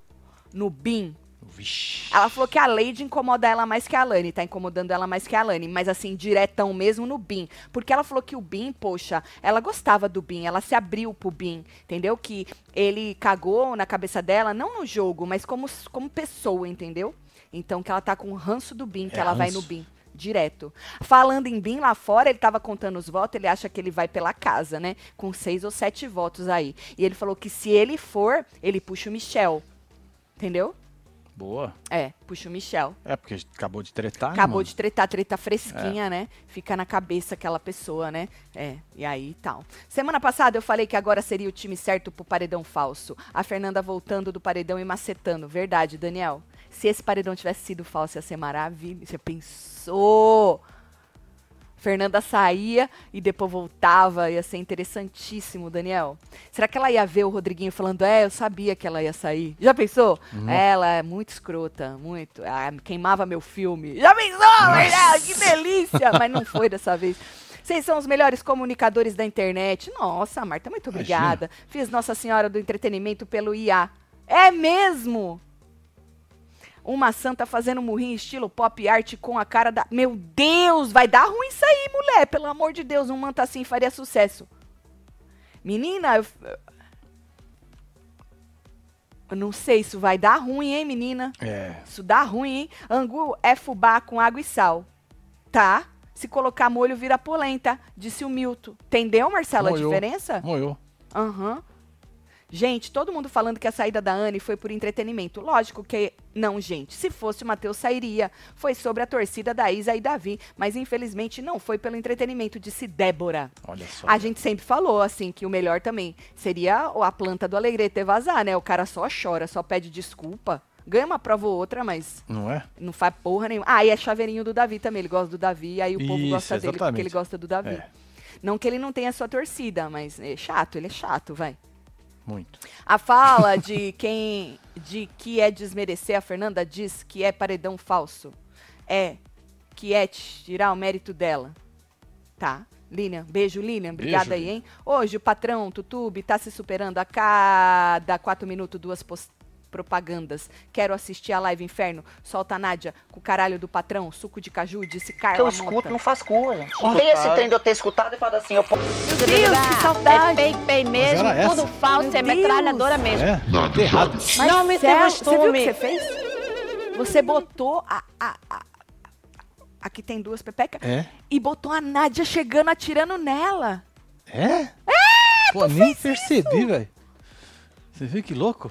No Bim. Vixe. Ela falou que a Lady incomoda ela mais que a Lani, tá incomodando ela mais que a Lani, mas assim, diretão mesmo no Bin. Porque ela falou que o Bin, poxa, ela gostava do Bin, ela se abriu pro Bin, entendeu? Que ele cagou na cabeça dela, não no jogo, mas como, como pessoa, entendeu? Então que ela tá com o ranço do Bin, que É ela vai ranço. no Bin. Direto. Falando em Bin lá fora, ele tava contando os votos, ele acha que ele vai pela casa, né? Com seis ou sete votos aí. E ele falou que se ele for, ele puxa o Michel. Entendeu? Boa. É, puxa o Michel. É, porque acabou de tretar, né, Acabou mano? de tretar, treta fresquinha, né? Fica na cabeça aquela pessoa, né? É, e aí tal. Semana passada eu falei que agora seria o time certo pro paredão falso. A Fernanda voltando do paredão e macetando. Verdade, Daniel. Se esse paredão tivesse sido falso, ia ser maravilhoso. Você pensou? Fernanda saía e depois voltava, ia ser interessantíssimo, Daniel. Será que ela ia ver o Rodriguinho falando, é, eu sabia que ela ia sair? Já pensou? Ela é muito escrota, muito. Ah, queimava meu filme. Já pensou? Que delícia! Mas não foi dessa vez. Vocês são os melhores comunicadores da internet. Nossa, Marta, muito obrigada. Fiz Nossa Senhora do Entretenimento pelo IA. É mesmo? Uma santa fazendo murrinho estilo pop art com a cara da. Meu Deus, vai dar ruim isso aí, mulher. Pelo amor de Deus, um manto assim faria sucesso. Menina, eu. Eu não sei, isso vai dar ruim, hein, menina? É. Isso dá ruim, hein? Angu é fubá com água e sal. Tá? Se colocar molho, vira polenta, disse o Milton. Entendeu, Marcelo, a diferença? Moiou. Aham. Gente, todo mundo falando que a saída da Anne foi por entretenimento. Lógico que não, gente. Se fosse o Matheus, sairia. Foi sobre a torcida da Isa e Davi. Mas infelizmente não foi pelo entretenimento, disse Débora. Olha só. A gente sempre falou, assim, que o melhor também seria a planta do Alegrete ter vazar, né? O cara só chora, só pede desculpa. Ganha uma prova ou outra, mas Não é? não faz porra nenhuma. Ah, e é chaveirinho do Davi também. Ele gosta do Davi, aí o povo Isso, gosta dele porque exatamente. ele gosta do Davi. É. Não que ele não tenha sua torcida, mas é chato, ele é chato, vai. Muito. A fala de quem de que é desmerecer a Fernanda diz que é paredão falso. É que é tirar o mérito dela. Tá. Lilian, beijo, Lilian. Obrigada Beijo, aí, hein? Hoje o patrão Tutube tá se superando a cada quatro minutos, duas pos- propagandas. Quero assistir a live Inferno. Solta a Nádia com o caralho do patrão, suco de caju, disse que eu Carla escuto Mota. não faz cor, gente. Não tem esse trem de eu ter escutado e falado assim, eu posso. Meu Deus, que saudade. É fake pay mesmo, tudo falso, é metralhadora mesmo. É? Nada errado. Não me tem Você viu o que você fez? Você botou a, a, a- Aqui tem duas pepecas. É? E botou a Nádia chegando, atirando nela. É? Pô, nem percebi, velho. Você viu que louco?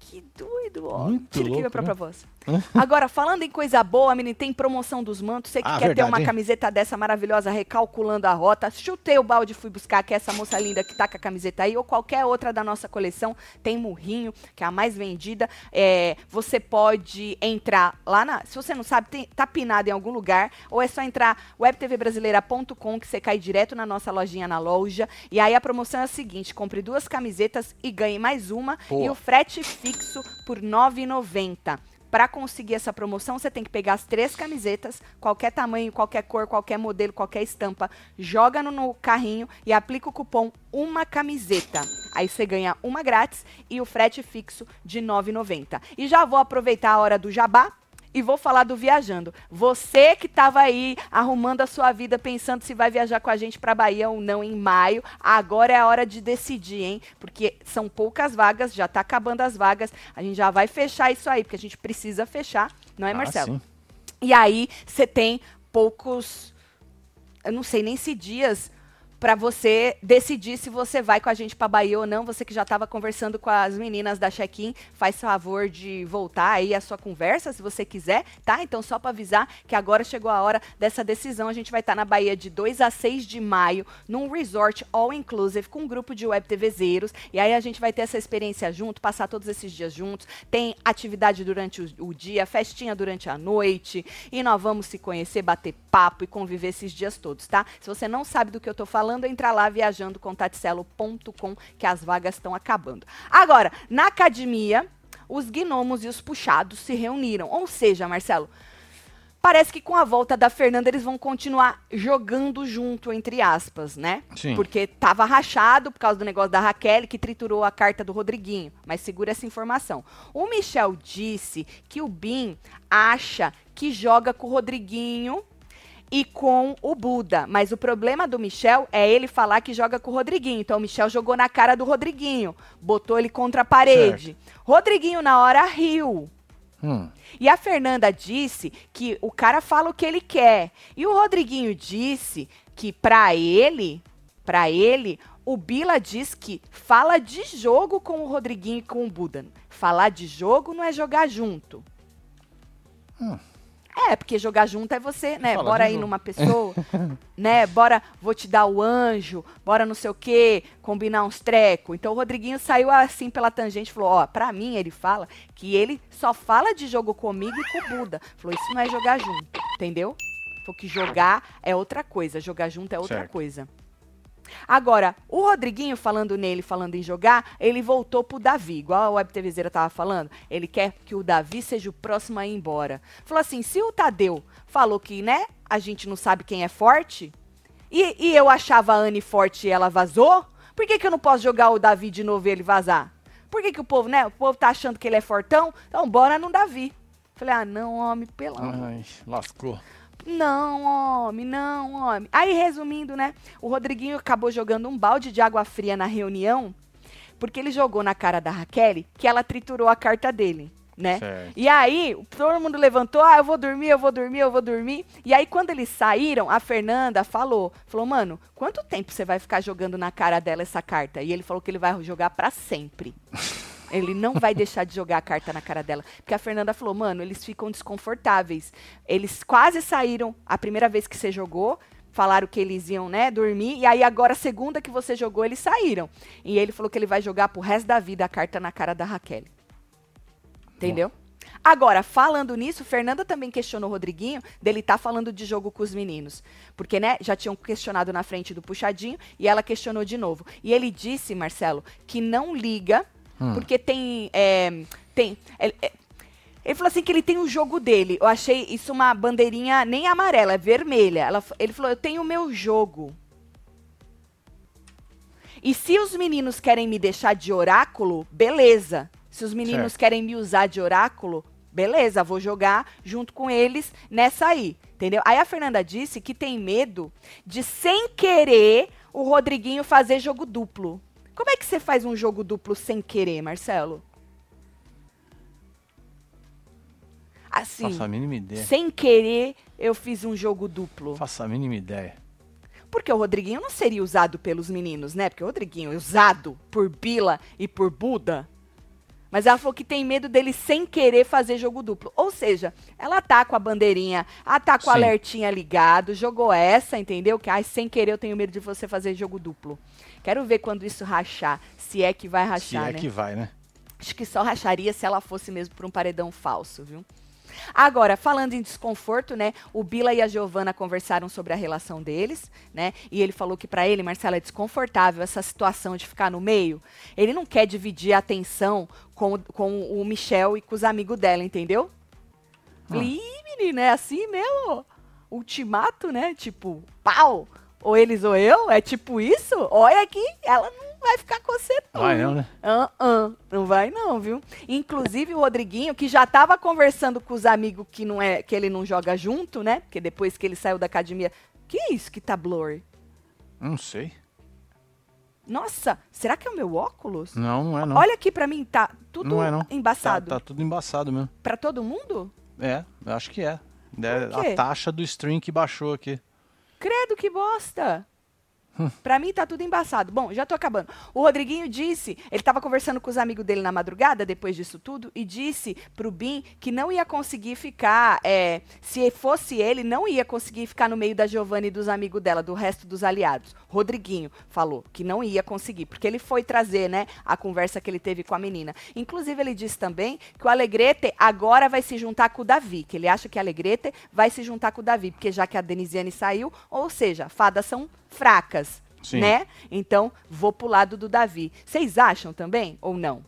Que doido, ó. Muito Tira louco, minha própria né? voz. Agora, falando em coisa boa, menino, tem promoção dos mantos. Você que Ah, quer ter verdade, uma hein? camiseta dessa maravilhosa, recalculando a rota, chutei o balde e fui buscar, que é essa moça linda que tá com a camiseta aí, ou qualquer outra da nossa coleção. Tem Murrinho, que é a mais vendida. É, você pode entrar lá na. Se você não sabe, tem, tá pinado em algum lugar, ou é só entrar webtvbrasileira.com, que você cai direto na nossa lojinha na loja. E aí a promoção é a seguinte: compre duas camisetas e ganhe mais uma. Boa. E o frete fixo por R$ 9,90. Para conseguir essa promoção, você tem que pegar as três camisetas, qualquer tamanho, qualquer cor, qualquer modelo, qualquer estampa, joga no, no carrinho e aplica o cupom uma camiseta. Aí você ganha uma grátis e o frete fixo de R$ 9,90. E já vou aproveitar a hora do jabá e vou falar do viajando. Você que estava aí arrumando a sua vida, pensando se vai viajar com a gente para Bahia ou não em maio, agora é a hora de decidir, hein? Porque são poucas vagas, já tá acabando as vagas. A gente já vai fechar isso aí, porque a gente precisa fechar, não é, Marcelo? sim. E aí você tem poucos, eu não sei nem se dias para você decidir se você vai com a gente para Bahia ou não. Você que já estava conversando com as meninas da check-in, faz favor de voltar aí a sua conversa, se você quiser, tá? Então só para avisar que agora chegou a hora dessa decisão. A gente vai estar na Bahia de 2 a 6 de maio, num resort all inclusive com um grupo de web TVzeiros. E aí a gente vai ter essa experiência junto, passar todos esses dias juntos. Tem atividade durante o, o dia, festinha durante a noite, e nós vamos se conhecer, bater papo e conviver esses dias todos, tá? Se você não sabe do que eu tô falando, entra lá viajando com taticelo.com que as vagas estão acabando. Agora, na academia, os gnomos e os puxados se reuniram. Ou seja, Marcelo, parece que com a volta da Fernanda eles vão continuar jogando junto, entre aspas, né? Sim. Porque tava rachado por causa do negócio da Raquel, que triturou a carta do Rodriguinho. Mas segura essa informação. O Michel disse que o Bin acha que joga com o Rodriguinho e com o Buda. Mas o problema do Michel é ele falar que joga com o Rodriguinho. Então o Michel jogou na cara do Rodriguinho, botou ele contra a parede. Rodriguinho, na hora, riu. Hum. E a Fernanda disse que o cara fala o que ele quer. E o Rodriguinho disse que pra ele, pra ele, o Bila diz que fala de jogo com o Rodriguinho e com o Buda. Falar de jogo não é jogar junto. É, porque jogar junto é você, né? Fala bora ir jogo. numa pessoa, né? Bora, vou te dar o anjo, bora não sei o quê, combinar uns treco. Então o Rodriguinho saiu assim pela tangente falou: Ó, pra mim, ele fala que ele só fala de jogo comigo e com o Buda. Falou: Isso não é jogar junto, entendeu? Falou que jogar é outra coisa, jogar junto é outra Certo. coisa. Agora, o Rodriguinho falando nele, falando em jogar, ele voltou pro Davi, igual a Web TVzeira tava falando. Ele quer que o Davi seja o próximo a ir embora. Falou assim: se o Tadeu falou que, né, a gente não sabe quem é forte, e, e eu achava a Anne forte e ela vazou, por que, que eu não posso jogar o Davi de novo e ele vazar? Por que, que o povo, né? O povo tá achando que ele é fortão? Então bora no Davi. Falei, ah, não, homem, pelo amor Ai, lascou. Não, homem, não, homem. Aí, resumindo, né? O Rodriguinho acabou jogando um balde de água fria na reunião, porque ele jogou na cara da Raquel que ela triturou a carta dele, né? Certo. E aí, todo mundo levantou, ah, eu vou dormir, eu vou dormir, eu vou dormir. E aí, quando eles saíram, a Fernanda falou, falou, mano, quanto tempo você vai ficar jogando na cara dela essa carta? E ele falou que ele vai jogar pra sempre. Ele não vai deixar de jogar a carta na cara dela. Porque a Fernanda falou, mano, eles ficam desconfortáveis. Eles quase saíram a primeira vez que você jogou. Falaram que eles iam, né, dormir. E aí agora, a segunda que você jogou, eles saíram. E ele falou que ele vai jogar pro resto da vida a carta na cara da Raquel. Entendeu? Agora, falando nisso, Fernanda também questionou o Rodriguinho dele tá falando de jogo com os meninos. Porque, né, já tinham questionado na frente do puxadinho e ela questionou de novo. E ele disse, Marcelo, que não liga, porque tem. é, tem é- é- ele falou assim que ele tem o jogo dele. Eu achei isso uma bandeirinha nem amarela, é vermelha. Ela ele falou: Eu tenho o meu jogo. E se os meninos querem me deixar de oráculo, beleza. Se os meninos Certo. querem me usar de oráculo, beleza, vou jogar junto com eles nessa aí. Entendeu? Aí a Fernanda disse que tem medo de, sem querer, o Rodriguinho fazer jogo duplo. Como é que você faz um jogo duplo sem querer, Marcelo? Assim, Faço a mínima ideia. sem querer, eu fiz um jogo duplo. Faço a mínima ideia. Porque o Rodriguinho não seria usado pelos meninos, né? Porque o Rodriguinho é usado por Bila e por Buda. Mas ela falou que tem medo dele sem querer fazer jogo duplo. Ou seja, ela tá com a bandeirinha, ela tá com o alertinha ligado, jogou essa, entendeu? Que ai, sem querer eu tenho medo de você fazer jogo duplo. Quero ver quando isso rachar, se é que vai Se rachar, é né? que vai, né? Acho que só racharia se ela fosse mesmo por um paredão falso, viu? Agora, falando em desconforto, né? O Bila e a Giovana conversaram sobre a relação deles, né? E ele falou que pra ele, Marcelo, é desconfortável essa situação de ficar no meio. Ele não quer dividir a atenção com, o- com o Michel e com os amigos dela, entendeu? Falei, Ih, menina, é assim mesmo? Ultimato, né? Tipo, pau! Ou eles ou eu? É tipo isso? Olha aqui, ela não vai ficar com você, não. Vai não, né? Ah, ah, não vai não, viu? Inclusive o Rodriguinho, que já tava conversando com os amigos que não é que ele não joga junto, né? Porque depois que ele saiu da academia, que isso que tá blur? Não sei. Nossa, será que é o meu óculos? Não, não é não. Olha aqui pra mim, tá tudo não é não. embaçado. Tá, tá tudo embaçado mesmo. Pra todo mundo? É, eu acho que é. É a taxa do stream que baixou aqui. Credo que bosta. Pra mim tá tudo embaçado. Bom, já tô acabando. O Rodriguinho disse, ele tava conversando com os amigos dele na madrugada, depois disso tudo, e disse pro Bim que não ia conseguir ficar, é, se fosse ele, não ia conseguir ficar no meio da Giovanna e dos amigos dela, do resto dos aliados. Rodriguinho falou que não ia conseguir, porque ele foi trazer, né, a conversa que ele teve com a menina. Inclusive, ele disse também que o Alegrete agora vai se juntar com o Davi, que ele acha que a Alegrete vai se juntar com o Davi, porque já que a Denisiane saiu, ou seja, fadas são fracas, Sim. né? Então, vou pro lado do Davi. Vocês acham também ou não?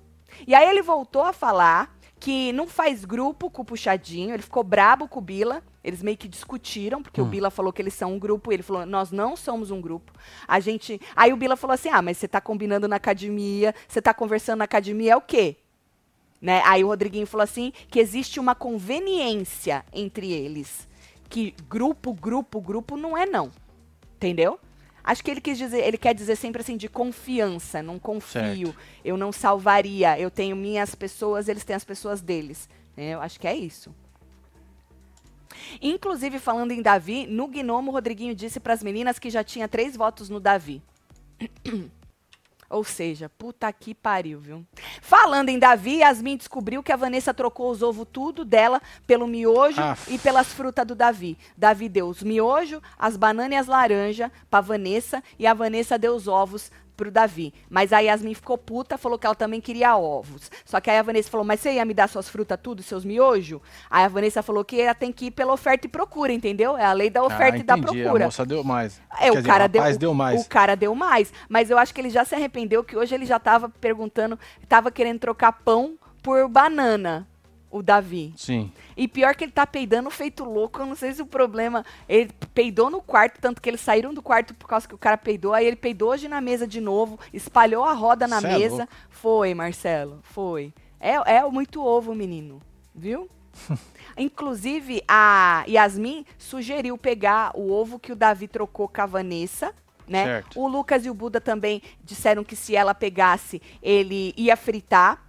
E aí ele voltou a falar que não faz grupo com o Puxadinho, ele ficou brabo com o Bila, eles meio que discutiram, porque o Bila falou que eles são um grupo, e ele falou, nós não somos um grupo. A gente... Aí o Bila falou assim, ah, mas você tá combinando na academia, você tá conversando na academia, é o quê? Né? Aí o Rodriguinho falou assim, que existe uma conveniência entre eles, que grupo, grupo, grupo não é não, entendeu? Acho que ele quis dizer, ele quer dizer sempre assim de confiança, não confio, eu não salvaria, eu tenho minhas pessoas, eles têm as pessoas deles. né? Eu acho que é isso. Inclusive, falando em Davi, no Gnomo, o Rodriguinho disse para as meninas que já tinha três votos no Davi. Ou seja, puta que pariu, viu? Falando em Davi, Yasmin descobriu que a Vanessa trocou os ovos tudo dela pelo miojo e pelas frutas do Davi. Davi deu os miojos, as bananas e as laranjas pra Vanessa e a Vanessa deu os ovos pro Davi. Mas a Yasmin ficou puta, falou que ela também queria ovos. Só que aí a Vanessa falou, mas você ia me dar suas frutas tudo, seus miojos? Aí a Vanessa falou que ela tem que ir pela oferta e procura, entendeu? É a lei da oferta ah, e da entendi. procura. A moça deu mais. É, Quer o dizer, cara deu, deu mais. O cara deu mais. Mas eu acho que ele já se arrependeu, que hoje ele já tava perguntando, tava querendo trocar pão por banana, o Davi. Sim. E pior que ele tá peidando feito louco, eu não sei se o problema. Ele peidou no quarto, tanto que eles saíram do quarto por causa que o cara peidou, aí ele peidou hoje na mesa de novo, espalhou a roda na Cê é mesa. louco. foi, Marcelo, foi. É, é muito ovo, menino, viu? Inclusive, a Yasmin sugeriu pegar o ovo que o Davi trocou com a Vanessa, né? Certo. O Lucas e o Buda também disseram que se ela pegasse, ele ia fritar,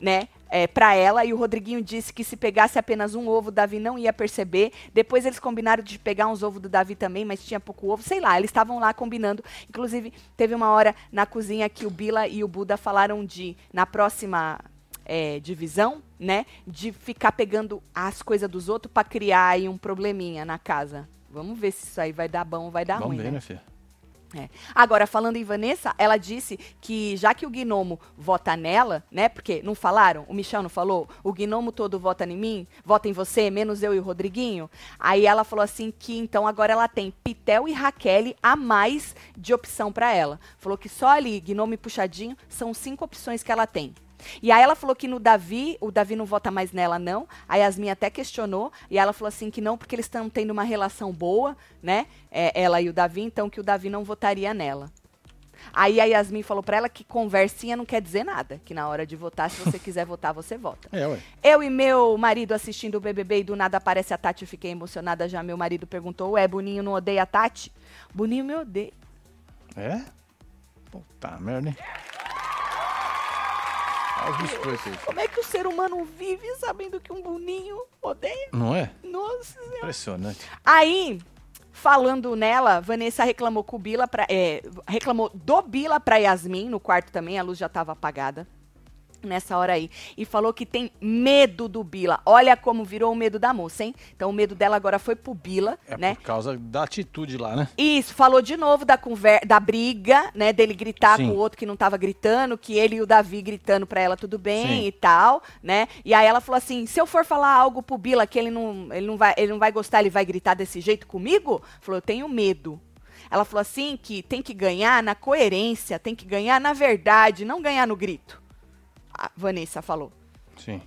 né? É, para ela, e o Rodriguinho disse que se pegasse apenas um ovo, o Davi não ia perceber. Depois eles combinaram de pegar uns ovos do Davi também, mas tinha pouco ovo. Sei lá, eles estavam lá combinando. Inclusive, teve uma hora na cozinha que o Bila e o Buda falaram de, na próxima é, divisão, né? De ficar pegando as coisas dos outros para criar aí um probleminha na casa. Vamos ver se isso aí vai dar bom ou vai dar Vamos ruim. ver, né? né, filha? É. Agora, falando em Vanessa, ela disse que já que o gnomo vota nela, né? Porque não falaram? O Michel não falou? O gnomo todo vota em mim, vota em você, menos eu e o Rodriguinho. Aí ela falou assim que então agora ela tem Pitel e Raquel a mais de opção para ela. Falou que só ali, gnomo e puxadinho, são cinco opções que ela tem. E aí ela falou que no Davi, o Davi não vota mais nela, não. A Yasmin até questionou, e ela falou assim que não, porque eles estão tendo uma relação boa, né? É, ela e o Davi, então que o Davi não votaria nela. Aí a Yasmin falou pra ela que conversinha não quer dizer nada, que na hora de votar, se você quiser votar, você vota. É, ué. Eu e meu marido assistindo o BBB e do nada aparece a Tati, eu fiquei emocionada já. Meu marido perguntou: Ué, Boninho não odeia a Tati? Boninho me odeia. É? Puta merda, hein? Como é que o ser humano vive sabendo que um Boninho odeia? Não é? Nossa Senhora. Impressionante. Aí, falando nela, Vanessa reclamou com Bila pra, é, reclamou do Bila pra Yasmin no quarto também, a luz já estava apagada nessa hora aí. E falou que tem medo do Bila. Olha como virou o medo da moça, hein? Então o medo dela agora foi pro Bila, É né? por causa da atitude lá, né? Isso, falou de novo da conver da briga, né, dele gritar Sim. com o outro que não tava gritando, que ele e o Davi gritando pra ela tudo bem Sim. e tal, né? E aí ela falou assim: "Se eu for falar algo pro Bila que ele não, ele não vai, ele não vai gostar, ele vai gritar desse jeito comigo?" Falou: "Eu tenho medo." Ela falou assim que tem que ganhar na coerência, tem que ganhar na verdade, não ganhar no grito. A Vanessa falou. Sim.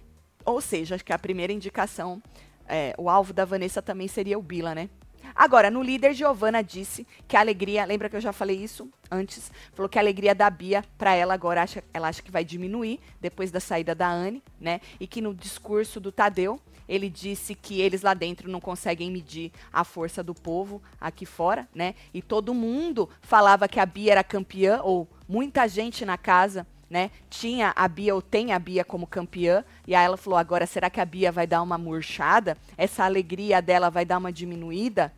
Ou seja, acho que a primeira indicação, é, o alvo da Vanessa também seria o Bila, né? Agora, no líder, Giovana disse que a alegria, lembra que eu já falei isso antes? Falou que a alegria da Bia, pra ela agora, acha, ela acha que vai diminuir depois da saída da Anne, né? E que no discurso do Tadeu, ele disse que eles lá dentro não conseguem medir a força do povo aqui fora, né? E todo mundo falava que a Bia era campeã, ou muita gente na casa né? Tinha a Bia ou tem a Bia como campeã, e aí ela falou: agora será que a Bia vai dar uma murchada? Essa alegria dela vai dar uma diminuída?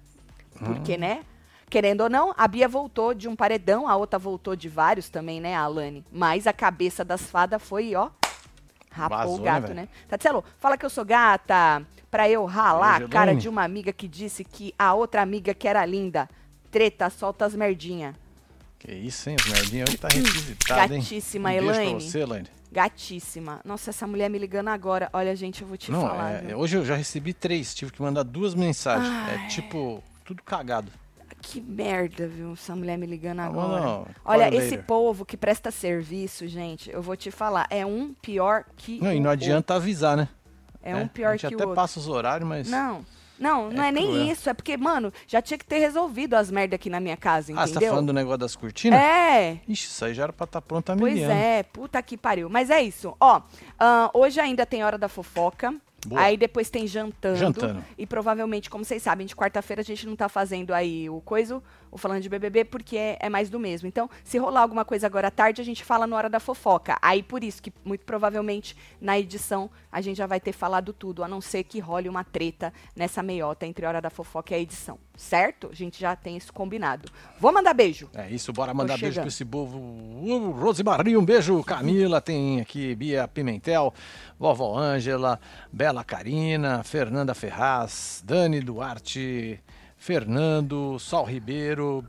Porque, né? Querendo ou não, a Bia voltou de um paredão, a outra voltou de vários também, né, a Alane? Mas a cabeça das fadas foi, ó, rapou Vazou, o né, gato, né? Tatselo, fala que eu sou gata, pra eu ralar a cara de uma amiga que disse que a outra amiga que era linda. Treta, solta as merdinha. Que isso, hein? Os merdinhos hoje tá requisitado, hein? Gatíssima, um beijo pra Elaine. você, Elaine. Gatíssima. Nossa, essa mulher me ligando agora. Olha, gente, eu vou te Não, falar. é, hoje eu já recebi três, tive que mandar duas mensagens. Ai. É tipo, tudo cagado. Que merda, viu? Essa mulher me ligando agora. não, Olha, esse later. povo que presta serviço, gente, eu vou te falar, é um pior que Não, e não adianta avisar, né? outro. É um pior A gente que o até outro. passa os horários, mas. Não. Não, não É é, nem cruel. isso. É porque, mano, já tinha que ter resolvido as merda aqui na minha casa, ah, você tá entendeu? falando do negócio das cortinas? É. Ixi, isso aí já era pra estar pronto há Pois mil é, puta que pariu. Mas é isso. Ó, ahn, hoje ainda tem hora da fofoca. Boa. Aí depois tem jantando. Jantando. E provavelmente, como vocês sabem, de quarta-feira a gente não tá fazendo aí o coisa, o falando de BBB, porque é, é mais do mesmo. Então, se rolar alguma coisa agora à tarde, a gente fala na hora da fofoca. Aí por isso que muito provavelmente na edição a gente já vai ter falado tudo, a não ser que role uma treta nessa meiota entre a hora da fofoca e a edição. Certo? A gente já tem isso combinado. Vou mandar beijo. É isso, bora mandar beijo pra esse povo. Uh, Rosemarie, um beijo. Camila, tem aqui Bia Pimentel, Vovó Ângela, Bela Karina, Fernanda Ferraz, Dani Duarte, Fernando, Sol Ribeiro,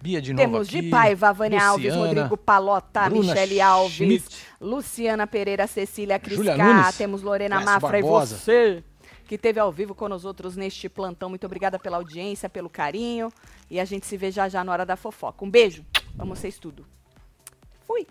Bia de Temos aqui, de Paiva, Vânia Luciana, Alves, Rodrigo Palota, Bruna Michele Alves, Schmidt, Luciana Pereira, Cecília Crisca, temos Lorena Mafra Barbosa. e você, que teve ao vivo com nós outros neste plantão. Muito obrigada pela audiência, pelo carinho e a gente se vê já já na hora da fofoca. Um beijo, vamos vocês tudo. Fui!